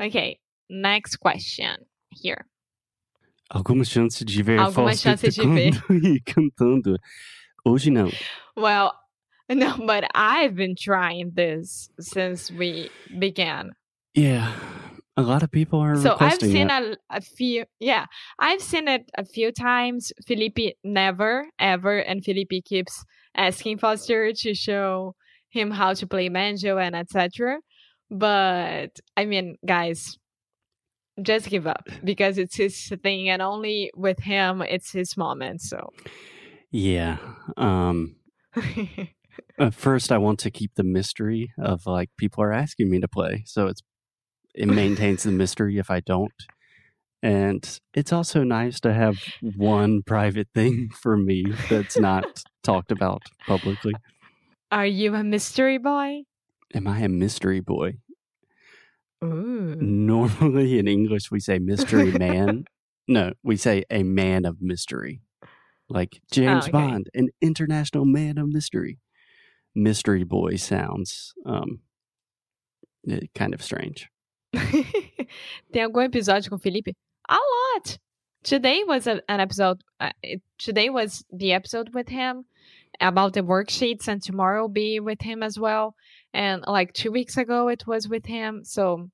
Okay, next question here. Algumas chances de ver Algumas Foster chances de ver. tocando e cantando. Hoje não. Well, no, but I've been trying this since we began. Yeah, a lot of people are So I've seen a, a few, yeah, I've seen it a few times. Felipe never, ever, and Felipe keeps asking Foster to show him how to play banjo and etc. But I mean, guys, just give up because it's his thing, and only with him, it's his moment. So. Yeah. Um, first, I want to keep the mystery of like people are asking me to play, so it's it maintains the mystery if I don't. And it's also nice to have one private thing for me that's not talked about publicly. Are you a mystery boy? Am I a mystery boy? Ooh. Normally in English, we say mystery man. no, we say a man of mystery. Like James okay. Bond, an international man of mystery. Mystery boy sounds um, eh, kind of strange. Tem algum episódio com o Felipe? A lot. Today was a, an episode. Uh, it, today was the episode with him about the worksheets, and tomorrow be with him as well. And like two weeks ago, it was with him. So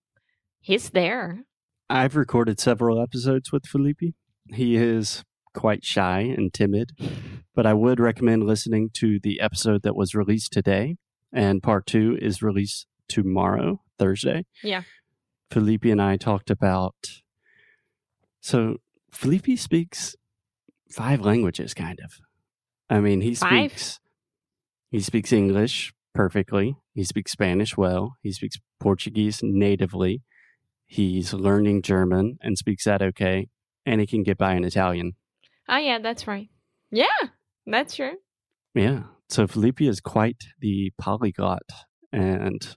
he's there. I've recorded several episodes with Felipe. He is quite shy and timid, but I would recommend listening to the episode that was released today. And part two is released tomorrow, Thursday. Yeah. Felipe and I talked about. So, Felipe speaks five languages, kind of. I mean, he Five? speaks. He speaks English perfectly. He speaks Spanish well. He speaks Portuguese natively. He's learning German and speaks that okay. And he can get by in Italian. Oh yeah, that's right. Yeah, that's true. Yeah. So Felipe is quite the polyglot. And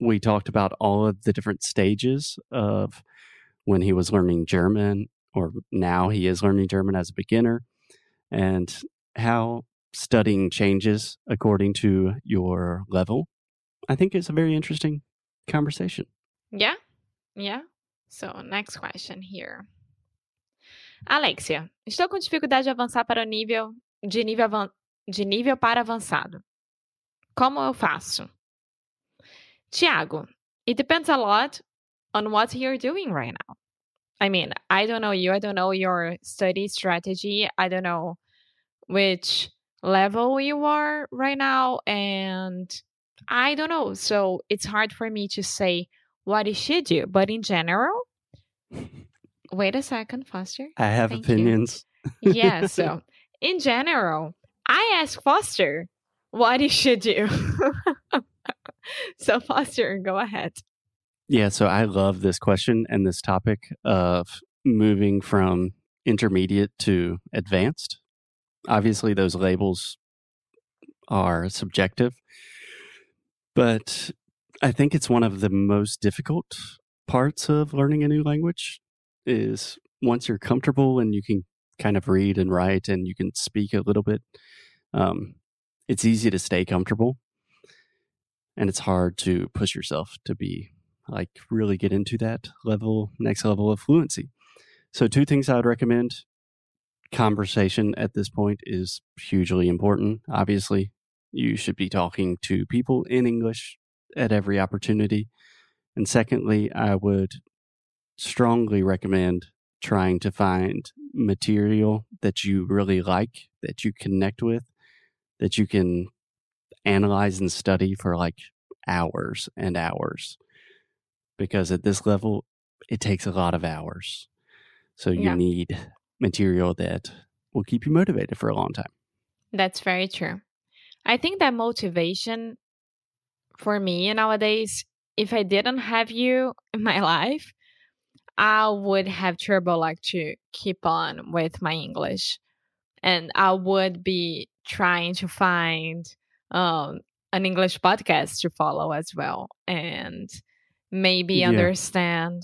we talked about all of the different stages of when he was learning German, or now he is learning German as a beginner, and how studying changes according to your level. I think it's a very interesting conversation. Yeah, yeah. So next question here. Alexia, estou com dificuldade de avançar para o nível de nível avan- de nível para avançado. Como eu faço? Tiago, it depends a lot on what you're doing right now. I mean, I don't know you. I don't know your study strategy. I don't know which level you are right now. And I don't know. So it's hard for me to say what you should do. But in general, wait a second, Foster. I have Thank you. opinions. Yeah. So in general, I ask Foster what he should do. so Foster, go ahead. Yeah, so I love this question and this topic of moving from intermediate to advanced. Obviously, those labels are subjective, but I think it's one of the most difficult parts of learning a new language is once you're comfortable and you can kind of read and write and you can speak a little bit, um, it's easy to stay comfortable. And it's hard to push yourself to be like really get into that level, next level of fluency. So, two things I would recommend. Conversation at this point is hugely important. Obviously, you should be talking to people in English at every opportunity. And secondly, I would strongly recommend trying to find material that you really like, that you connect with, that you can analyze and study for like hours and hours because at this level it takes a lot of hours so you Yeah. need material that will keep you motivated for a long time That's very true. I think that motivation for me nowadays, if I didn't have you in my life, I would have trouble like to keep on with my English. And I would be trying to find um, an English podcast to follow as well and maybe Yeah. understand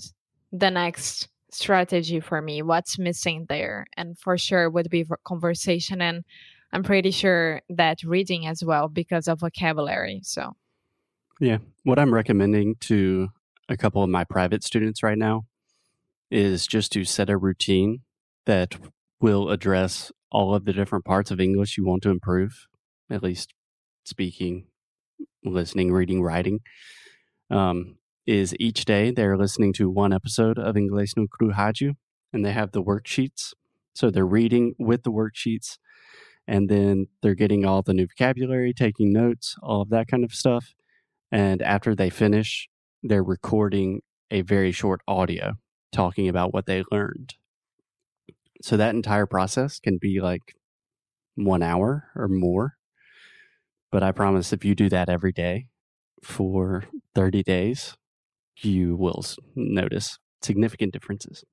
the next strategy for me, what's missing there. And for sure would be conversation and I'm pretty sure that reading as well because of vocabulary. So yeah what i'm recommending to a couple of my private students right now is just to set a routine that will address all of the different parts of English you want to improve, at least speaking, listening, reading, writing. Um, is each day they're listening to one episode of Inglês no Rádio, and they have the worksheets. So they're reading with the worksheets, and then they're getting all the new vocabulary, taking notes, all of that kind of stuff. And after they finish, they're recording a very short audio talking about what they learned. So that entire process can be like one hour or more. But I promise if you do that every day for 30 days, you will notice significant differences.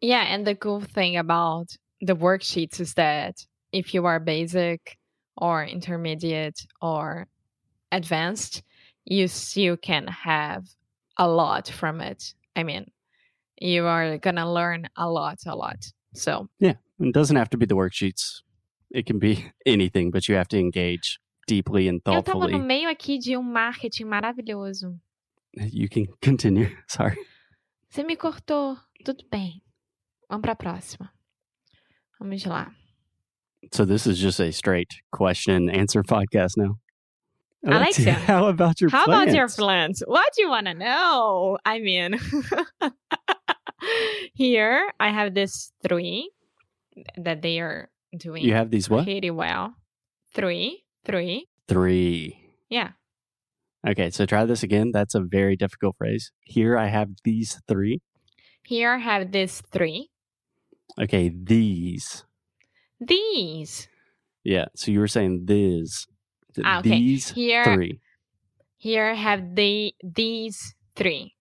Yeah, and the cool thing about the worksheets is that if you are basic or intermediate or advanced, you still can have a lot from it. I mean, you are going to learn a lot, a lot. So, yeah, it doesn't have to be the worksheets. It can be anything, but you have to engage deeply and thoughtfully. Eu tava no meio aqui de um marketing maravilhoso. You can continue. Sorry. Você me cortou. Tudo bem. Vamos para a próxima. Vamos lá. So this is just a straight question and answer podcast now. Alexia, how about your how plans? about your plans? What do you want to know? I mean, here I have this three that they are doing. You have these what? Pretty well. Three, three. Three. Yeah. Okay, so try this again. That's a very difficult phrase. Here I have these three. Here I have this three. Okay, these. These. Yeah, so you were saying these. Ah, okay. These Here- three. Here I have the these three.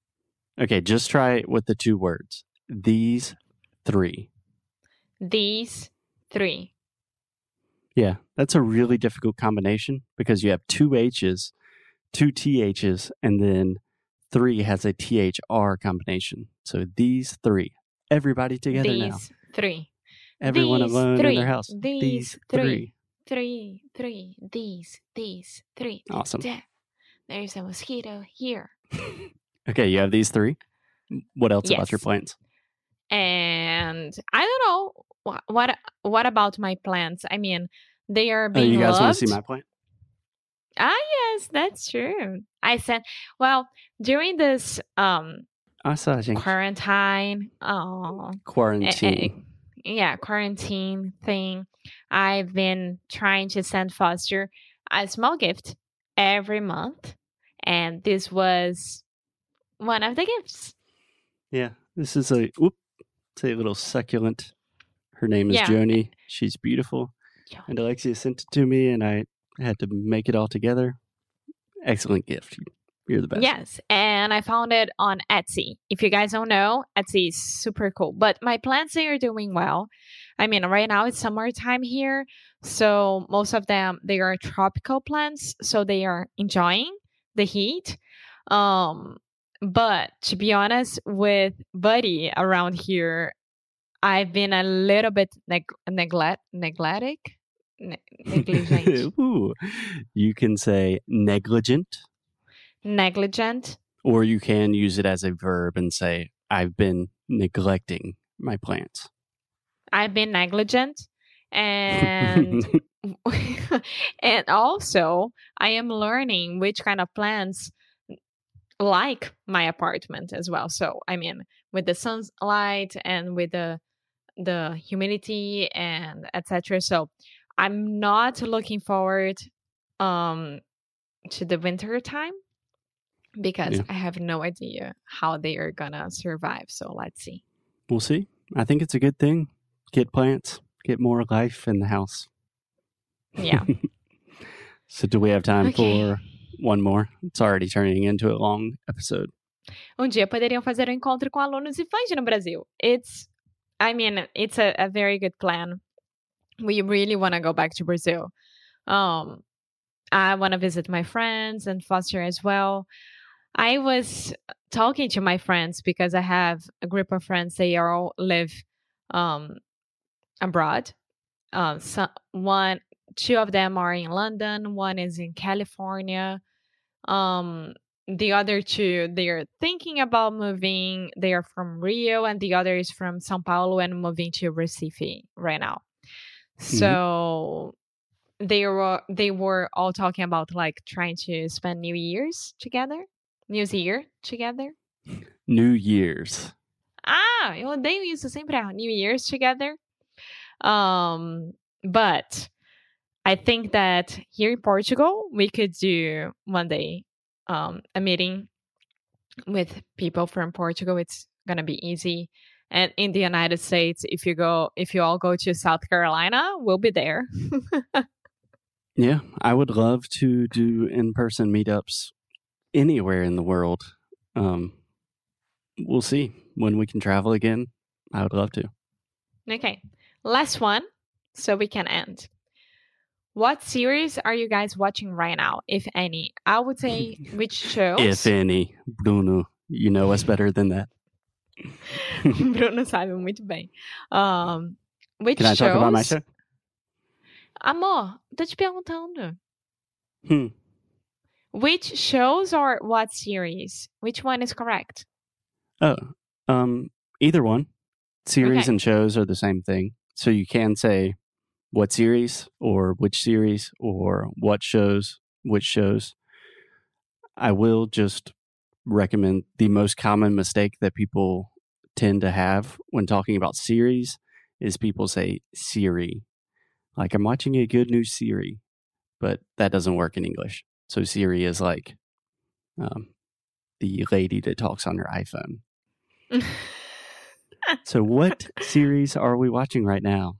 Okay, just try it with the two words. These three. These three. Yeah, that's a really difficult combination because you have two H's, two TH's, and then three has a THR combination. So these three. Everybody together now. these now. three. Everyone these alone three. in their house. These three. three. Three, three, these, these, three. Awesome. There. There's a mosquito here. Okay, you have these three. What else about your Yes. plans? And I don't know what what, about my plants? I mean, they are Oh, being you guys want to see my plant? Ah, yes, that's true. I said, well, during this um I saw it. quarantine, oh, Quarantine. yeah, quarantine thing, I've been trying to send Foster a small gift every month, and this was one of the gifts. Yeah, this is a whoop, it's a little succulent. Her name is Yeah. Joni. She's beautiful. And Alexia sent it to me, and I had to make it all together. Excellent gift. You're the best. Yes, and I found it on Etsy. If you guys don't know, Etsy is super cool. But my plants they are doing well. I mean, right now it's summertime here, so most of them they are tropical plants, so they are enjoying the heat. Um, but to be honest, with Buddy around here, I've been a little bit neg- neglect neglectic, ne- negligent, Ooh, you can say negligent, negligent. or you can use it as a verb and say, I've been neglecting my plants. I've been negligent and and also I am learning which kind of plants like my apartment as well. So I mean with the sunlight and with the the humidity and etc. So I'm not looking forward um to the winter time because Yeah. I have no idea how they are gonna survive. So let's see. we'll see. I think it's a good thing. Get plants, get more life in the house. Yeah. So, do we have time Okay. for one more? It's already turning into a long episode. Um dia poderiam fazer um encontro com alunos e fãs no Brasil. It's, I mean, it's a, a very good plan. We really want to go back to Brazil. Um, I want to visit my friends and Foster as well. I was talking to my friends because I have a group of friends. They all live um, abroad. Uh, so one, two of them are in London. One is in California. Um, the other two they're thinking about moving. They are from Rio, and the other is from São Paulo and moving to Recife right now. So they were they were all talking about like trying to spend New Year's together, New Year together. New Year's. Ah, eu odeio isso sempre erro. New Year's together. Um, but I think that here in Portugal we could do one day um, a meeting with people from Portugal. It's gonna be easy. And in the United States, if you go, if you all go to South Carolina, we'll be there. Yeah, I would love to do in person meetups anywhere in the world. Um, we'll see when we can travel again. I would love to. okay, last one, so we can end. What series are you guys watching right now, if any? I would say which shows. If any, Bruno, you know us better than that. Bruno sabe muito bem. Um, which Can I shows? talk about my show? Amor, tô te perguntando. Hmm. Which shows or what series? Which one is correct? Oh, um, either one. Series Okay. and shows are the same thing. So you can say what series or which series or what shows, which shows. I will just recommend the most common mistake that people tend to have when talking about series is people say Siri. Like I'm watching a good new Siri, but that doesn't work in English. So Siri is like um, the lady that talks on your iPhone. So, what series are we watching right now?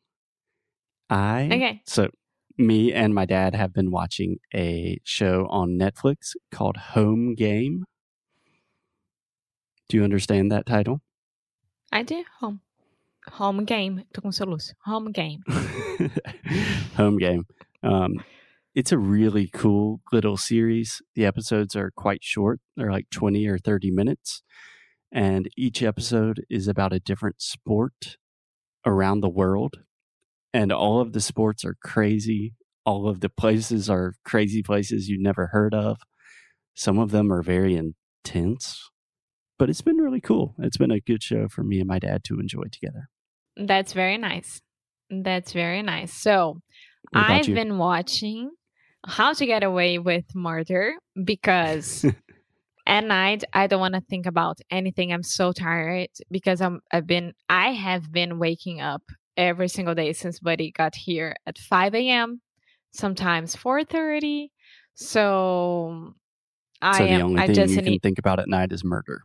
I okay. so me and my dad have been watching a show on Netflix called Home Game. Do you understand that title? I do. Home. Home game. Tô com soluço. Home game. Home Game. Um, it's a really cool little series. The episodes are quite short, they're like 20 or 30 minutes. And each episode is about a different sport around the world. And all of the sports are crazy. All of the places are crazy places you've never heard of. Some of them are very intense, but it's been really cool. It's been a good show for me and my dad to enjoy together. That's very nice. That's very nice. So I've you? been watching How to Get Away with Murder because at night I don't want to think about anything. I'm so tired because I'm I've been I have been waking up every single day since Buddy got here at 5 a.m. Sometimes 4:30. So I so the am I just need think about at night is murder.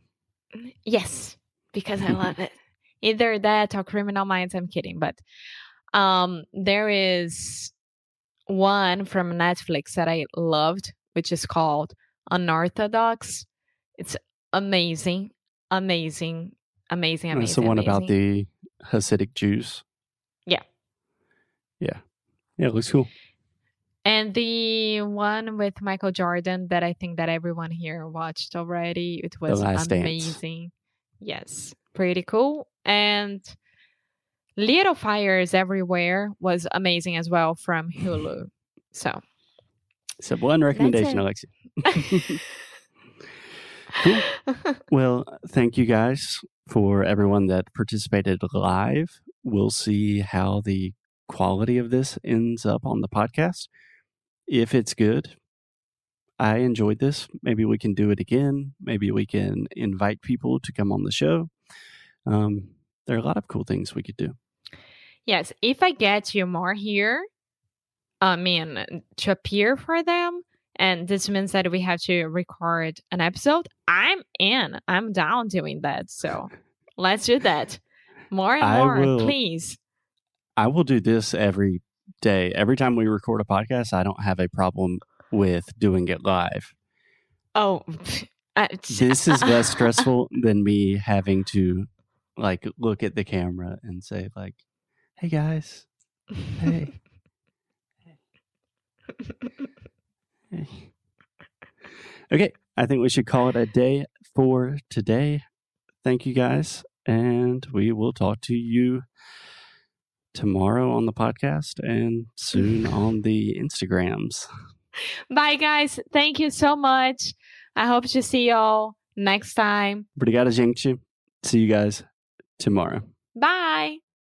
Yes, because I love it. Either that or Criminal Minds. I'm kidding, but um, there is one from Netflix that I loved, which is called Unorthodox. It's amazing, amazing, amazing, amazing. That's the one about the Hasidic Jews. Yeah. Yeah. Yeah, it looks cool. And the one with Michael Jordan that I think that everyone here watched already. It was Last Dance. amazing. Yes, pretty cool. And Little Fires Everywhere was amazing as well from Hulu. So So one recommendation, it. Alexia. Cool. Well, thank you guys for everyone that participated live. We'll see how the quality of this ends up on the podcast. If it's good, I enjoyed this. Maybe we can do it again. Maybe we can invite people to come on the show. Um, there are a lot of cool things we could do. yes, if I get you more here, I mean to appear for them, and this means that we have to record an episode. I'm in. I'm down doing that. So let's do that. More and I more, will- please. I will do this every day. Every time we record a podcast, I don't have a problem with doing it live. Oh, This is less stressful than me having to like look at the camera and say like, "Hey guys, hey, hey." Okay, I think we should call it a day for today. Thank you guys, and we will talk to you tomorrow on the podcast and soon on the Instagrams. Bye, guys. Thank you so much. I hope to see y'all next time. Obrigado, gente. See you guys tomorrow. Bye.